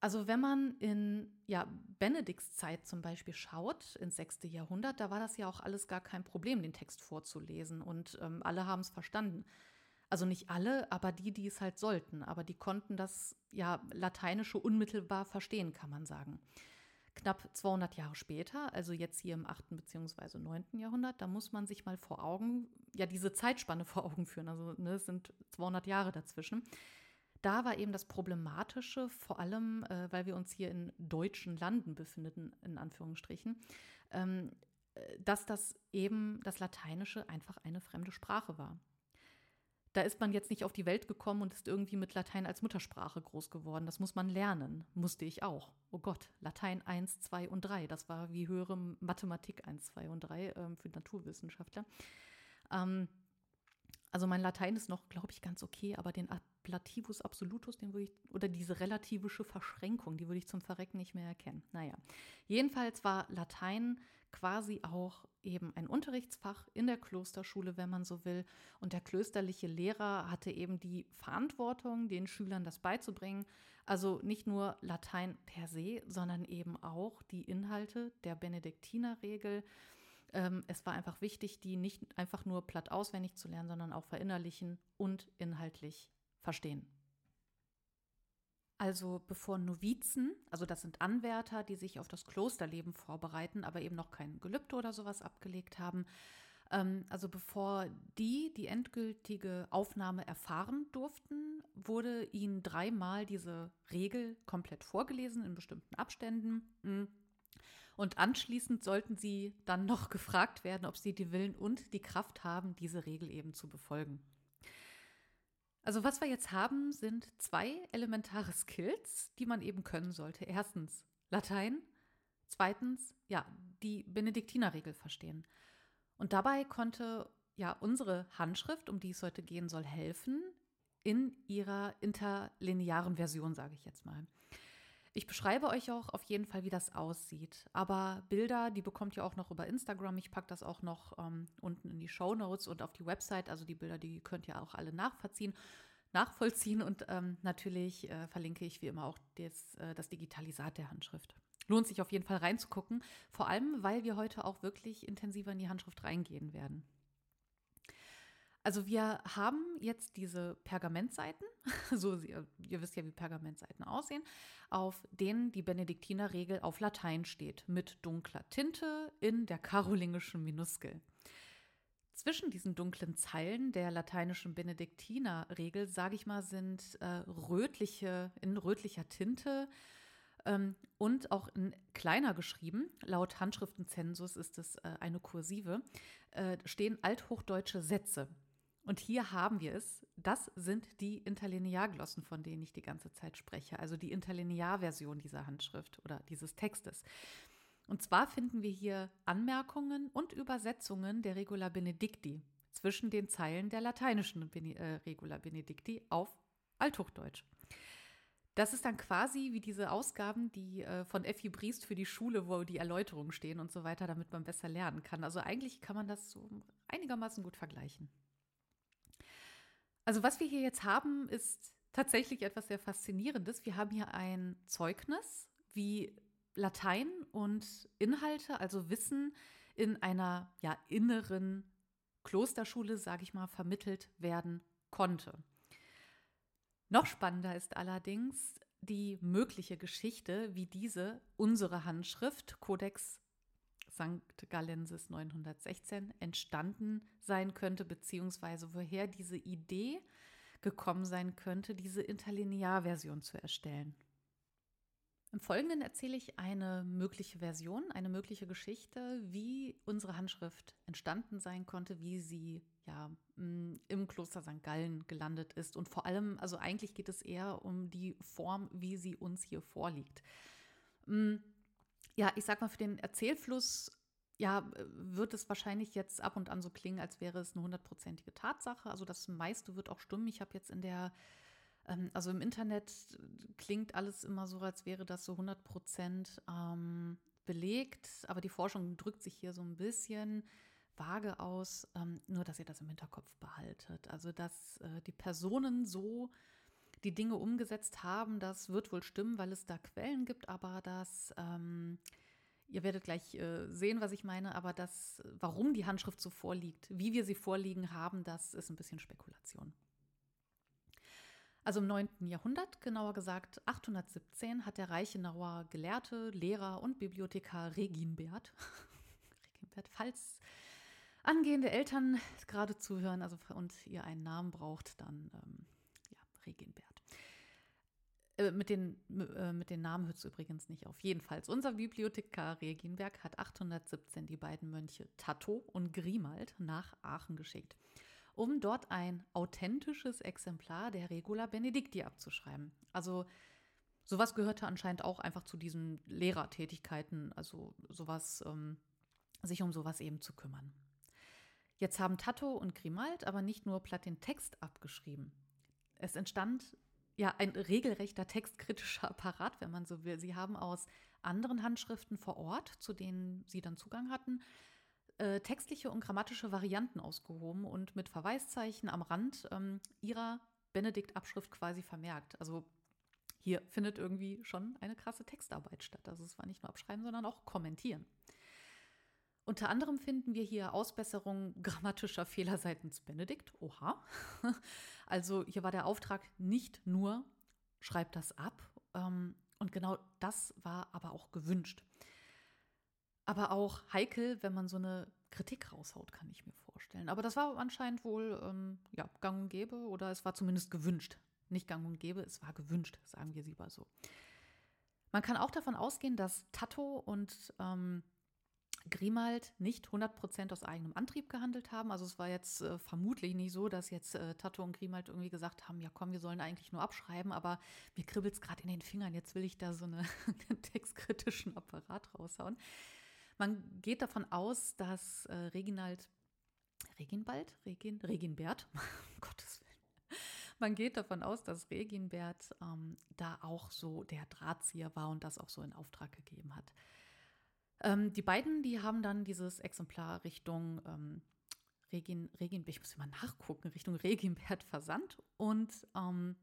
Also wenn man in ja, Benedikts Zeit zum Beispiel schaut, ins 6. Jahrhundert, da war das ja auch alles gar kein Problem, den Text vorzulesen. Und ähm, alle haben es verstanden. Also nicht alle, aber die, die es halt sollten. Aber die konnten das ja Lateinische unmittelbar verstehen, kann man sagen. Knapp 200 Jahre später, also jetzt hier im 8. bzw. 9. Jahrhundert, da muss man sich mal vor Augen, ja, diese Zeitspanne vor Augen führen. Also ne, es sind 200 Jahre dazwischen da war eben das Problematische, vor allem, äh, weil wir uns hier in deutschen Landen befinden, in Anführungsstrichen, ähm, äh, dass das eben das Lateinische einfach eine fremde Sprache war. Da ist man jetzt nicht auf die Welt gekommen und ist irgendwie mit Latein als Muttersprache groß geworden. Das muss man lernen. Musste ich auch. Oh Gott, Latein 1, 2 und 3. Das war wie höhere Mathematik 1, 2 und 3 ähm, für Naturwissenschaftler. Ähm, also mein Latein ist noch, glaube ich, ganz okay, aber den Ablativus absolutus, den würde ich, oder diese relativische Verschränkung, die würde ich zum Verrecken nicht mehr erkennen. Naja, jedenfalls war Latein quasi auch eben ein Unterrichtsfach in der Klosterschule, wenn man so will. Und der klösterliche Lehrer hatte eben die Verantwortung, den Schülern das beizubringen. Also nicht nur Latein per se, sondern eben auch die Inhalte der Benediktinerregel, ähm, es war einfach wichtig, die nicht einfach nur platt auswendig zu lernen, sondern auch verinnerlichen und inhaltlich verstehen. Also bevor Novizen, also das sind Anwärter, die sich auf das Klosterleben vorbereiten, aber eben noch kein Gelübde oder sowas abgelegt haben, ähm, also bevor die die endgültige Aufnahme erfahren durften, wurde ihnen dreimal diese Regel komplett vorgelesen in bestimmten Abständen. Und anschließend sollten sie dann noch gefragt werden, ob sie die Willen und die Kraft haben, diese Regel eben zu befolgen. Also was wir jetzt haben, sind zwei elementare Skills, die man eben können sollte. Erstens Latein, zweitens ja die Benediktinerregel verstehen. Und dabei konnte ja unsere Handschrift, um die es heute gehen soll, helfen in ihrer interlinearen Version, sage ich jetzt mal. Ich beschreibe euch auch auf jeden Fall, wie das aussieht. Aber Bilder, die bekommt ihr auch noch über Instagram. Ich packe das auch noch ähm, unten in die Show Notes und auf die Website. Also die Bilder, die könnt ihr auch alle nachvollziehen. Nachvollziehen und ähm, natürlich äh, verlinke ich wie immer auch das, äh, das Digitalisat der Handschrift. Lohnt sich auf jeden Fall reinzugucken, vor allem weil wir heute auch wirklich intensiver in die Handschrift reingehen werden. Also wir haben jetzt diese Pergamentseiten, so ihr, ihr wisst ja, wie Pergamentseiten aussehen, auf denen die Benediktinerregel auf Latein steht, mit dunkler Tinte in der karolingischen Minuskel. Zwischen diesen dunklen Zeilen der lateinischen Benediktinerregel, sage ich mal, sind äh, rötliche, in rötlicher Tinte ähm, und auch in kleiner geschrieben, laut Handschriftenzensus ist es äh, eine Kursive, äh, stehen althochdeutsche Sätze. Und hier haben wir es. Das sind die Interlinearglossen, von denen ich die ganze Zeit spreche. Also die Interlinearversion dieser Handschrift oder dieses Textes. Und zwar finden wir hier Anmerkungen und Übersetzungen der Regula Benedicti zwischen den Zeilen der lateinischen äh, Regula Benedicti auf Althochdeutsch. Das ist dann quasi wie diese Ausgaben, die äh, von Effi Briest für die Schule, wo die Erläuterungen stehen und so weiter, damit man besser lernen kann. Also eigentlich kann man das so einigermaßen gut vergleichen. Also was wir hier jetzt haben, ist tatsächlich etwas sehr Faszinierendes. Wir haben hier ein Zeugnis, wie Latein und Inhalte, also Wissen in einer ja, inneren Klosterschule, sage ich mal, vermittelt werden konnte. Noch spannender ist allerdings die mögliche Geschichte, wie diese unsere Handschrift Codex St. Galensis 916 entstanden sein könnte, beziehungsweise woher diese Idee gekommen sein könnte, diese Interlinearversion zu erstellen. Im Folgenden erzähle ich eine mögliche Version, eine mögliche Geschichte, wie unsere Handschrift entstanden sein konnte, wie sie ja im Kloster St. Gallen gelandet ist und vor allem, also eigentlich geht es eher um die Form, wie sie uns hier vorliegt ja, ich sag mal, für den Erzählfluss ja, wird es wahrscheinlich jetzt ab und an so klingen, als wäre es eine hundertprozentige Tatsache. Also das meiste wird auch stimmen. Ich habe jetzt in der, ähm, also im Internet klingt alles immer so, als wäre das so 100 Prozent ähm, belegt. Aber die Forschung drückt sich hier so ein bisschen vage aus. Ähm, nur, dass ihr das im Hinterkopf behaltet. Also, dass äh, die Personen so die Dinge umgesetzt haben. Das wird wohl stimmen, weil es da Quellen gibt, aber das, ähm, ihr werdet gleich äh, sehen, was ich meine, aber das, warum die Handschrift so vorliegt, wie wir sie vorliegen haben, das ist ein bisschen Spekulation. Also im 9. Jahrhundert, genauer gesagt 817, hat der Reichenauer Gelehrte, Lehrer und Bibliothekar Reginbert, Reginbert, falls angehende Eltern gerade zuhören also, und ihr einen Namen braucht, dann ähm, ja, Reginbert. Äh, mit, den, äh, mit den Namen hört es übrigens nicht auf. Jedenfalls, unser Bibliothekar Reginberg hat 817 die beiden Mönche Tatto und Grimald nach Aachen geschickt, um dort ein authentisches Exemplar der Regula Benedicti abzuschreiben. Also sowas gehörte anscheinend auch einfach zu diesen Lehrertätigkeiten, also sowas, ähm, sich um sowas eben zu kümmern. Jetzt haben Tatto und Grimald aber nicht nur platt den Text abgeschrieben. Es entstand ja, ein regelrechter textkritischer Apparat, wenn man so will. Sie haben aus anderen Handschriften vor Ort, zu denen Sie dann Zugang hatten, äh, textliche und grammatische Varianten ausgehoben und mit Verweiszeichen am Rand ähm, Ihrer Benedikt-Abschrift quasi vermerkt. Also hier findet irgendwie schon eine krasse Textarbeit statt. Also es war nicht nur Abschreiben, sondern auch Kommentieren. Unter anderem finden wir hier Ausbesserungen grammatischer Fehler seitens Benedikt. Oha. Also hier war der Auftrag nicht nur, schreib das ab. Ähm, und genau das war aber auch gewünscht. Aber auch heikel, wenn man so eine Kritik raushaut, kann ich mir vorstellen. Aber das war anscheinend wohl ähm, ja, gang und gäbe oder es war zumindest gewünscht. Nicht gang und gäbe, es war gewünscht, sagen wir mal so. Man kann auch davon ausgehen, dass Tatto und ähm, Grimald nicht 100% aus eigenem Antrieb gehandelt haben. Also es war jetzt äh, vermutlich nicht so, dass jetzt äh, Tato und Grimald irgendwie gesagt haben, ja komm, wir sollen eigentlich nur abschreiben, aber mir kribbelt es gerade in den Fingern, jetzt will ich da so eine, einen textkritischen Apparat raushauen. Man geht davon aus, dass äh, Reginald, Reginbald, Regin, Reginbert, um Gottes Willen, man geht davon aus, dass Reginbert ähm, da auch so der Drahtzieher war und das auch so in Auftrag gegeben hat. Ähm, die beiden, die haben dann dieses Exemplar Richtung ähm, Regin, Regin, ich muss immer nachgucken, Richtung Reginbert versandt und ähm,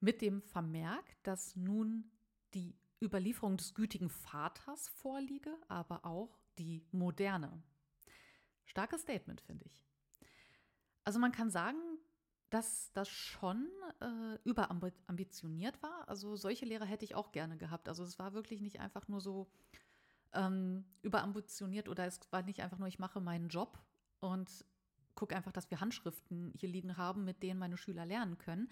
mit dem Vermerk, dass nun die Überlieferung des gütigen Vaters vorliege, aber auch die moderne. Starkes Statement, finde ich. Also man kann sagen, dass das schon äh, überambitioniert war. Also solche Lehrer hätte ich auch gerne gehabt. Also es war wirklich nicht einfach nur so ähm, überambitioniert oder es war nicht einfach nur, ich mache meinen Job und gucke einfach, dass wir Handschriften hier liegen haben, mit denen meine Schüler lernen können.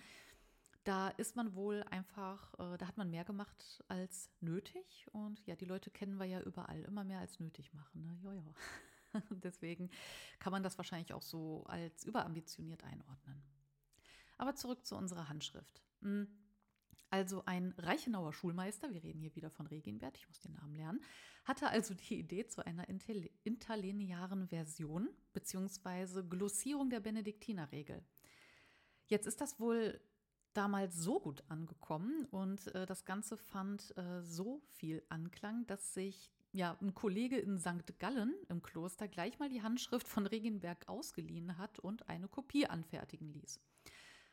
Da ist man wohl einfach, äh, da hat man mehr gemacht als nötig. Und ja, die Leute kennen wir ja überall, immer mehr als nötig machen. Ne? Ja. Deswegen kann man das wahrscheinlich auch so als überambitioniert einordnen. Aber zurück zu unserer Handschrift. Hm. Also ein Reichenauer Schulmeister, wir reden hier wieder von Reginbert, ich muss den Namen lernen, hatte also die Idee zu einer interlinearen Version bzw. Glossierung der Benediktinerregel. Jetzt ist das wohl damals so gut angekommen und äh, das Ganze fand äh, so viel Anklang, dass sich ja, ein Kollege in St. Gallen im Kloster gleich mal die Handschrift von Regenberg ausgeliehen hat und eine Kopie anfertigen ließ.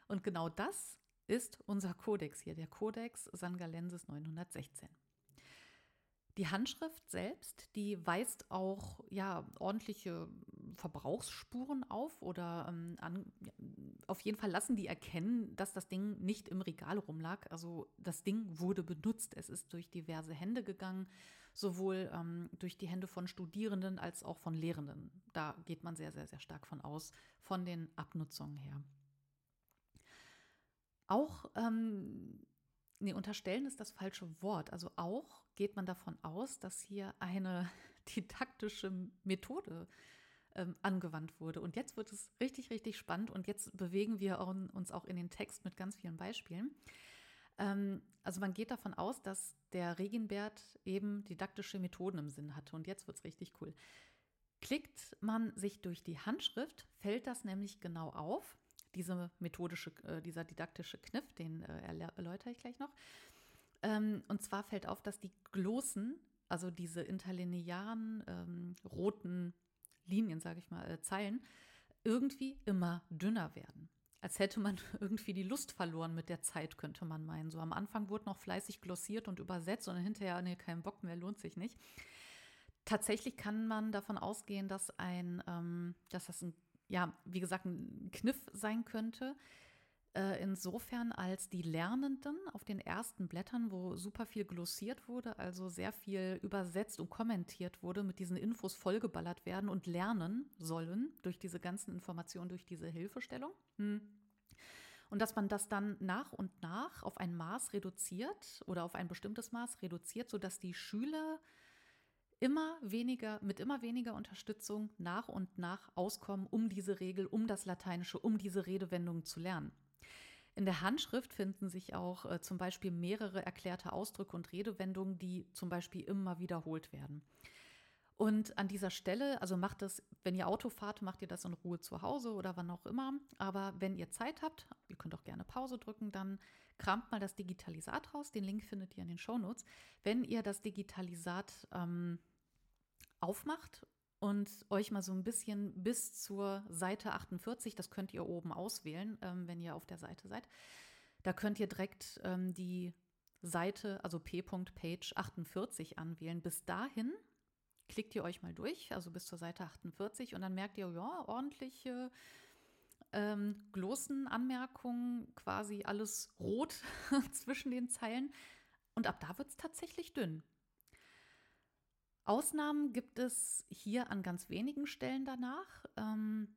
Und genau das ist unser Kodex hier, der Codex Sangalensis 916. Die Handschrift selbst, die weist auch ja, ordentliche Verbrauchsspuren auf oder ähm, an, auf jeden Fall lassen die erkennen, dass das Ding nicht im Regal rumlag. Also das Ding wurde benutzt. Es ist durch diverse Hände gegangen, sowohl ähm, durch die Hände von Studierenden als auch von Lehrenden. Da geht man sehr, sehr, sehr stark von aus, von den Abnutzungen her. Auch ähm, Nee, unterstellen ist das falsche Wort. Also auch geht man davon aus, dass hier eine didaktische Methode ähm, angewandt wurde. Und jetzt wird es richtig, richtig spannend und jetzt bewegen wir uns auch in den Text mit ganz vielen Beispielen. Ähm, also man geht davon aus, dass der Reginbert eben didaktische Methoden im Sinn hatte. Und jetzt wird es richtig cool. Klickt man sich durch die Handschrift, fällt das nämlich genau auf diese methodische, äh, dieser didaktische Kniff, den äh, erläutere ich gleich noch. Ähm, und zwar fällt auf, dass die Glossen, also diese interlinearen ähm, roten Linien, sage ich mal, äh, Zeilen, irgendwie immer dünner werden. Als hätte man irgendwie die Lust verloren mit der Zeit, könnte man meinen. So am Anfang wurde noch fleißig glossiert und übersetzt und hinterher, nee, kein Bock mehr, lohnt sich nicht. Tatsächlich kann man davon ausgehen, dass, ein, ähm, dass das ein ja, wie gesagt, ein Kniff sein könnte. Äh, insofern, als die Lernenden auf den ersten Blättern, wo super viel glossiert wurde, also sehr viel übersetzt und kommentiert wurde, mit diesen Infos vollgeballert werden und lernen sollen durch diese ganzen Informationen, durch diese Hilfestellung. Hm. Und dass man das dann nach und nach auf ein Maß reduziert oder auf ein bestimmtes Maß reduziert, sodass die Schüler immer weniger, mit immer weniger Unterstützung nach und nach auskommen, um diese Regel, um das Lateinische, um diese Redewendungen zu lernen. In der Handschrift finden sich auch äh, zum Beispiel mehrere erklärte Ausdrücke und Redewendungen, die zum Beispiel immer wiederholt werden. Und an dieser Stelle, also macht das, wenn ihr Auto fahrt, macht ihr das in Ruhe zu Hause oder wann auch immer. Aber wenn ihr Zeit habt, ihr könnt auch gerne Pause drücken, dann kramt mal das Digitalisat raus. Den Link findet ihr in den Shownotes. Wenn ihr das Digitalisat ähm, aufmacht und euch mal so ein bisschen bis zur Seite 48, das könnt ihr oben auswählen, ähm, wenn ihr auf der Seite seid, da könnt ihr direkt ähm, die Seite, also p.page 48 anwählen. Bis dahin klickt ihr euch mal durch, also bis zur Seite 48 und dann merkt ihr, ja, ordentliche ähm, Glossen, quasi alles rot zwischen den Zeilen. Und ab da wird es tatsächlich dünn. Ausnahmen gibt es hier an ganz wenigen Stellen danach, ähm,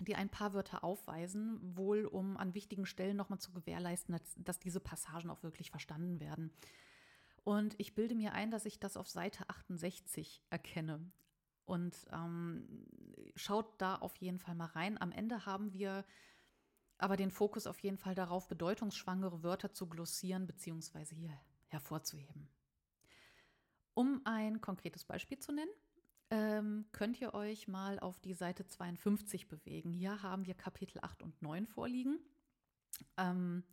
die ein paar Wörter aufweisen, wohl um an wichtigen Stellen nochmal zu gewährleisten, dass, dass diese Passagen auch wirklich verstanden werden. Und ich bilde mir ein, dass ich das auf Seite 68 erkenne. Und ähm, schaut da auf jeden Fall mal rein. Am Ende haben wir aber den Fokus auf jeden Fall darauf, bedeutungsschwangere Wörter zu glossieren bzw. hier hervorzuheben. Um ein konkretes Beispiel zu nennen, ähm, könnt ihr euch mal auf die Seite 52 bewegen. Hier haben wir Kapitel 8 und 9 vorliegen. Ähm,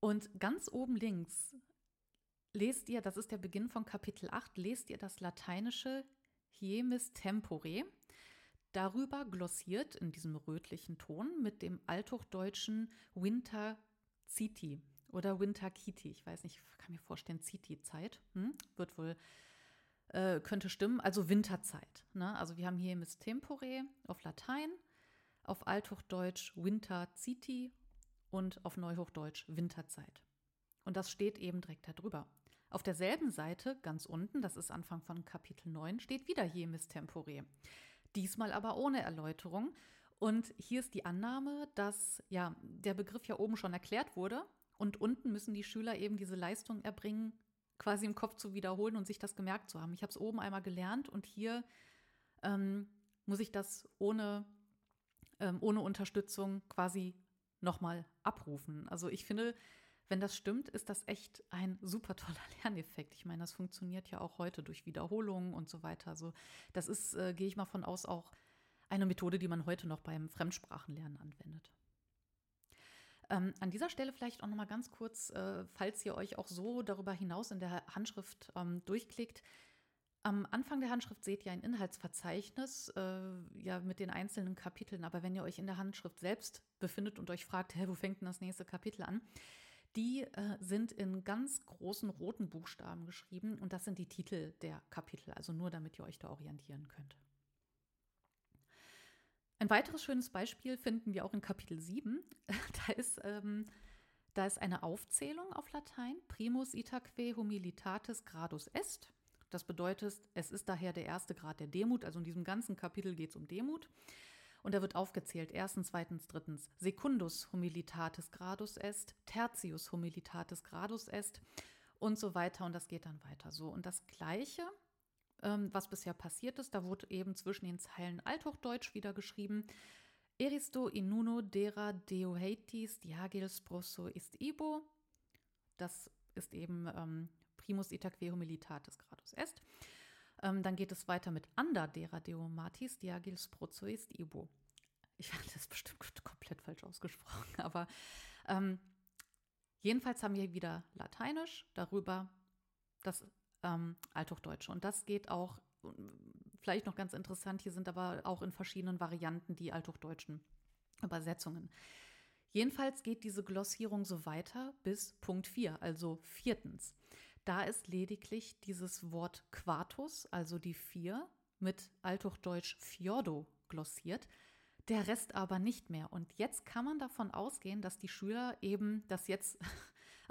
und ganz oben links lest ihr, das ist der Beginn von Kapitel 8, lest ihr das lateinische Hiemis tempore. Darüber glossiert in diesem rötlichen Ton mit dem althochdeutschen Winter Citi. Oder Winter Kitty. Ich weiß nicht, kann mir vorstellen, City-Zeit. Hm? Wird wohl, äh, könnte stimmen. Also Winterzeit. Ne? Also wir haben hier Miss Tempore auf Latein. auf Althochdeutsch Winter City und auf Neuhochdeutsch Winterzeit. Und das steht eben direkt darüber. Auf derselben Seite, ganz unten, das ist Anfang von Kapitel 9, steht wieder Jemis Tempore. Diesmal aber ohne Erläuterung. Und hier ist die Annahme, dass ja der Begriff ja oben schon erklärt wurde und unten müssen die Schüler eben diese Leistung erbringen, quasi im Kopf zu wiederholen und sich das gemerkt zu haben. Ich habe es oben einmal gelernt und hier ähm, muss ich das ohne, ähm, ohne Unterstützung quasi nochmal abrufen. Also ich finde, wenn das stimmt, ist das echt ein super toller Lerneffekt. Ich meine, das funktioniert ja auch heute durch Wiederholungen und so weiter. Also das ist, äh, gehe ich mal von aus, auch eine Methode, die man heute noch beim Fremdsprachenlernen anwendet. Ähm, an dieser Stelle vielleicht auch noch mal ganz kurz, äh, falls ihr euch auch so darüber hinaus in der Handschrift ähm, durchklickt. Am Anfang der Handschrift seht ihr ein Inhaltsverzeichnis äh, ja, mit den einzelnen Kapiteln. Aber wenn ihr euch in der Handschrift selbst befindet und euch fragt, hä, wo fängt denn das nächste Kapitel an? Die äh, sind in ganz großen roten Buchstaben geschrieben und das sind die Titel der Kapitel, also nur damit ihr euch da orientieren könnt. Ein weiteres schönes Beispiel finden wir auch in Kapitel 7. Da ist, ähm, da ist eine Aufzählung auf Latein, primus itaque humilitatis gradus est. Das bedeutet, es ist daher der erste Grad der Demut. Also in diesem ganzen Kapitel geht es um Demut. Und da wird aufgezählt, erstens, zweitens, drittens, secundus humilitatis gradus est, tertius humilitatis gradus est und so weiter. Und das geht dann weiter so. Und das Gleiche ähm, was bisher passiert ist. Da wurde eben zwischen den Zeilen Althochdeutsch wieder geschrieben. Eristo in nuno dera deuhetis diagils prosso ist ibo. Das ist eben ähm, primus itaque humilitatis gradus est. Ähm, dann geht es weiter mit anda dera deomatis diagils prosso ist ibo. Ich habe das bestimmt komplett falsch ausgesprochen, aber ähm, jedenfalls haben wir wieder Lateinisch darüber das ähm, Althochdeutsche. Und das geht auch, vielleicht noch ganz interessant, hier sind aber auch in verschiedenen Varianten die althochdeutschen Übersetzungen. Jedenfalls geht diese Glossierung so weiter bis Punkt 4, also viertens. Da ist lediglich dieses Wort Quartus, also die vier, mit Althochdeutsch Fjordo glossiert, der Rest aber nicht mehr. Und jetzt kann man davon ausgehen, dass die Schüler eben das jetzt,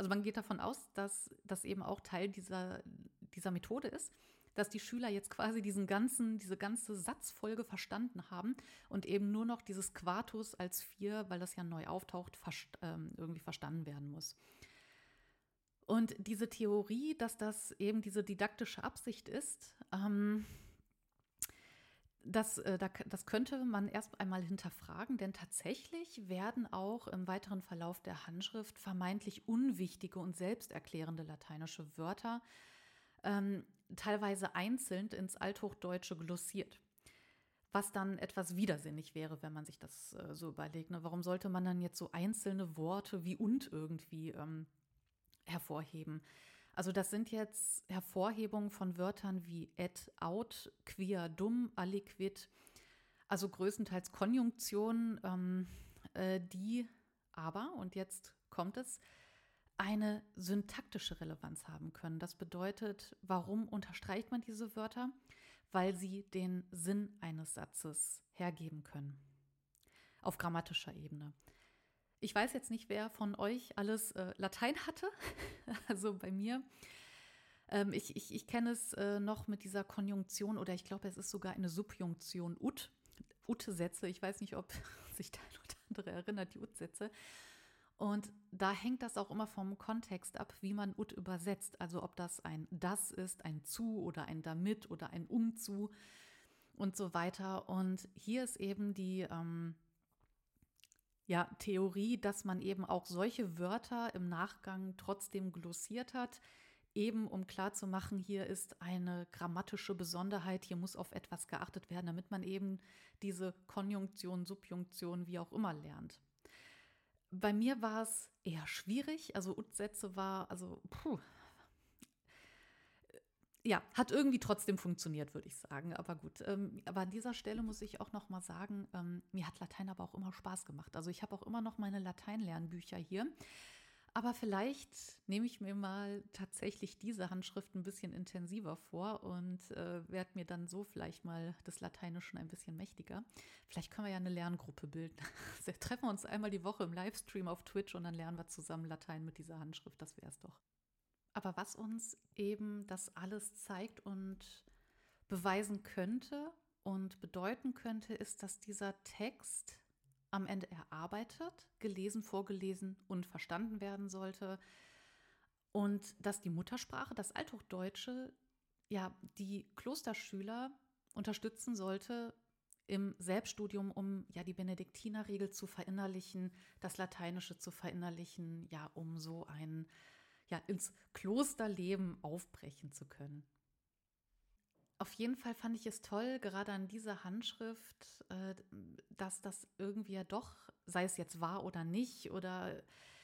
also man geht davon aus, dass das eben auch Teil dieser dieser Methode ist, dass die Schüler jetzt quasi diesen ganzen, diese ganze Satzfolge verstanden haben und eben nur noch dieses Quartus als vier, weil das ja neu auftaucht, verst ähm, irgendwie verstanden werden muss. Und diese Theorie, dass das eben diese didaktische Absicht ist, ähm, das, äh, das könnte man erst einmal hinterfragen, denn tatsächlich werden auch im weiteren Verlauf der Handschrift vermeintlich unwichtige und selbsterklärende lateinische Wörter ähm, teilweise einzeln ins Althochdeutsche glossiert. Was dann etwas widersinnig wäre, wenn man sich das äh, so überlegt. Ne? Warum sollte man dann jetzt so einzelne Worte wie und irgendwie ähm, hervorheben? Also das sind jetzt Hervorhebungen von Wörtern wie et, out, queer, dumm, aliquid, also größtenteils Konjunktionen, ähm, äh, die aber, und jetzt kommt es, eine syntaktische Relevanz haben können. Das bedeutet, warum unterstreicht man diese Wörter? Weil sie den Sinn eines Satzes hergeben können. Auf grammatischer Ebene. Ich weiß jetzt nicht, wer von euch alles äh, Latein hatte. also bei mir. Ähm, ich, ich, ich kenne es äh, noch mit dieser Konjunktion oder ich glaube, es ist sogar eine Subjunktion ut. Ut-Sätze. Ich weiß nicht, ob sich der oder andere erinnert, die Ut-Sätze. Und da hängt das auch immer vom Kontext ab, wie man ut übersetzt. Also ob das ein das ist, ein zu oder ein damit oder ein umzu und so weiter. Und hier ist eben die ähm, ja, Theorie, dass man eben auch solche Wörter im Nachgang trotzdem glossiert hat, eben um klarzumachen, hier ist eine grammatische Besonderheit, hier muss auf etwas geachtet werden, damit man eben diese Konjunktion, Subjunktion, wie auch immer lernt. Bei mir war es eher schwierig. Also Utsätze war, also puh. Ja, hat irgendwie trotzdem funktioniert, würde ich sagen. Aber gut. Ähm, aber an dieser Stelle muss ich auch noch mal sagen, ähm, mir hat Latein aber auch immer Spaß gemacht. Also ich habe auch immer noch meine Lateinlernbücher hier. Aber vielleicht nehme ich mir mal tatsächlich diese Handschrift ein bisschen intensiver vor und äh, werde mir dann so vielleicht mal des Lateinischen ein bisschen mächtiger. Vielleicht können wir ja eine Lerngruppe bilden. Wir treffen uns einmal die Woche im Livestream auf Twitch und dann lernen wir zusammen Latein mit dieser Handschrift. Das wäre es doch. Aber was uns eben das alles zeigt und beweisen könnte und bedeuten könnte, ist, dass dieser Text am Ende erarbeitet, gelesen, vorgelesen und verstanden werden sollte. Und dass die Muttersprache, das Althochdeutsche, ja, die Klosterschüler unterstützen sollte im Selbststudium, um ja die Benediktinerregel zu verinnerlichen, das Lateinische zu verinnerlichen, ja, um so ein ja ins Klosterleben aufbrechen zu können. Auf jeden Fall fand ich es toll, gerade an dieser Handschrift, äh, dass das irgendwie ja doch, sei es jetzt wahr oder nicht, oder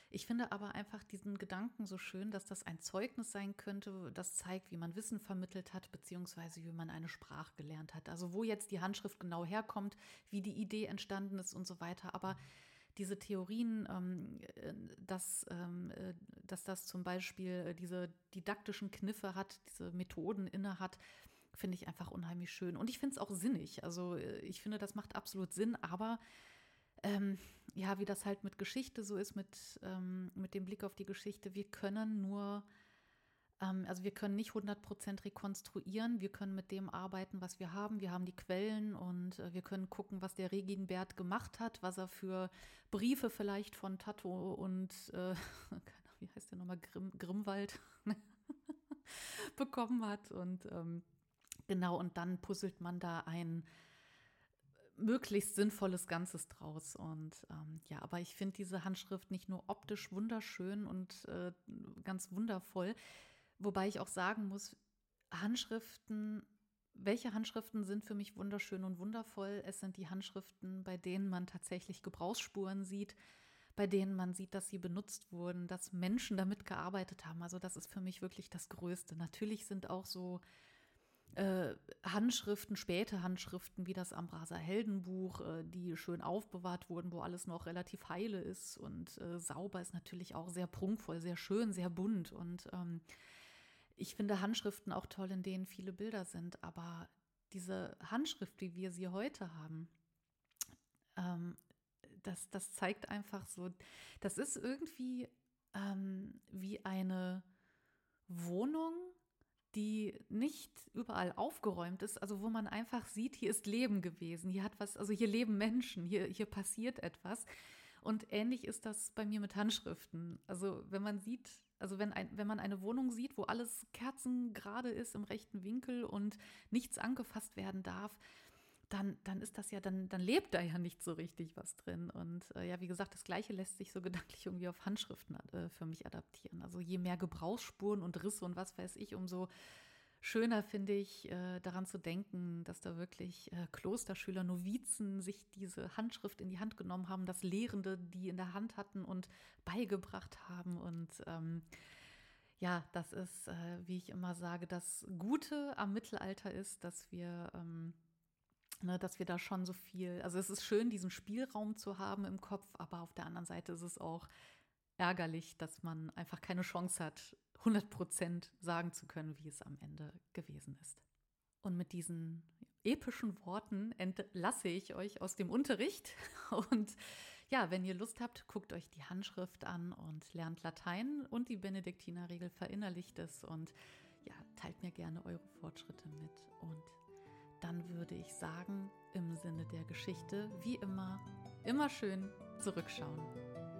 ich finde aber einfach diesen Gedanken so schön, dass das ein Zeugnis sein könnte, das zeigt, wie man Wissen vermittelt hat, beziehungsweise wie man eine Sprache gelernt hat. Also wo jetzt die Handschrift genau herkommt, wie die Idee entstanden ist und so weiter. Aber diese Theorien, ähm, äh, dass, ähm, äh, dass das zum Beispiel diese didaktischen Kniffe hat, diese Methoden inne hat, finde ich einfach unheimlich schön. Und ich finde es auch sinnig. Also äh, ich finde, das macht absolut Sinn, aber ähm, ja, wie das halt mit Geschichte so ist, mit, ähm, mit dem Blick auf die Geschichte, wir können nur, also wir können nicht 100% rekonstruieren, wir können mit dem arbeiten, was wir haben. Wir haben die Quellen und äh, wir können gucken, was der Reginbert gemacht hat, was er für Briefe vielleicht von Tato und, äh, wie heißt der nochmal, Grimm, Grimmwald bekommen hat und ähm, Genau, und dann puzzelt man da ein möglichst sinnvolles Ganzes draus. Und ähm, ja, aber ich finde diese Handschrift nicht nur optisch wunderschön und äh, ganz wundervoll, wobei ich auch sagen muss, Handschriften, welche Handschriften sind für mich wunderschön und wundervoll? Es sind die Handschriften, bei denen man tatsächlich Gebrauchsspuren sieht, bei denen man sieht, dass sie benutzt wurden, dass Menschen damit gearbeitet haben. Also das ist für mich wirklich das Größte. Natürlich sind auch so äh, Handschriften, späte Handschriften wie das Ambraser Heldenbuch, äh, die schön aufbewahrt wurden, wo alles noch relativ heile ist und äh, sauber ist natürlich auch sehr prunkvoll, sehr schön, sehr bunt. Und ähm, ich finde Handschriften auch toll, in denen viele Bilder sind, aber diese Handschrift, wie wir sie heute haben, ähm, das, das zeigt einfach so, das ist irgendwie ähm, wie eine Wohnung, die nicht überall aufgeräumt ist, also wo man einfach sieht, hier ist Leben gewesen, hier hat was, also hier leben Menschen, hier, hier passiert etwas. Und ähnlich ist das bei mir mit Handschriften. Also wenn man sieht, also wenn, ein, wenn man eine Wohnung sieht, wo alles kerzengerade ist im rechten Winkel und nichts angefasst werden darf, dann, dann ist das ja, dann, dann lebt da ja nicht so richtig was drin. Und äh, ja, wie gesagt, das Gleiche lässt sich so gedanklich irgendwie auf Handschriften äh, für mich adaptieren. Also je mehr Gebrauchsspuren und Risse und was weiß ich, umso schöner finde ich äh, daran zu denken, dass da wirklich äh, Klosterschüler, Novizen sich diese Handschrift in die Hand genommen haben, das Lehrende, die in der Hand hatten und beigebracht haben. Und ähm, ja, das ist, äh, wie ich immer sage, das Gute am Mittelalter ist, dass wir ähm, Ne, dass wir da schon so viel, also es ist schön, diesen Spielraum zu haben im Kopf, aber auf der anderen Seite ist es auch ärgerlich, dass man einfach keine Chance hat, 100 Prozent sagen zu können, wie es am Ende gewesen ist. Und mit diesen epischen Worten entlasse ich euch aus dem Unterricht. Und ja, wenn ihr Lust habt, guckt euch die Handschrift an und lernt Latein und die Benediktinerregel verinnerlicht es und ja, teilt mir gerne eure Fortschritte mit und dann würde ich sagen, im Sinne der Geschichte, wie immer, immer schön zurückschauen.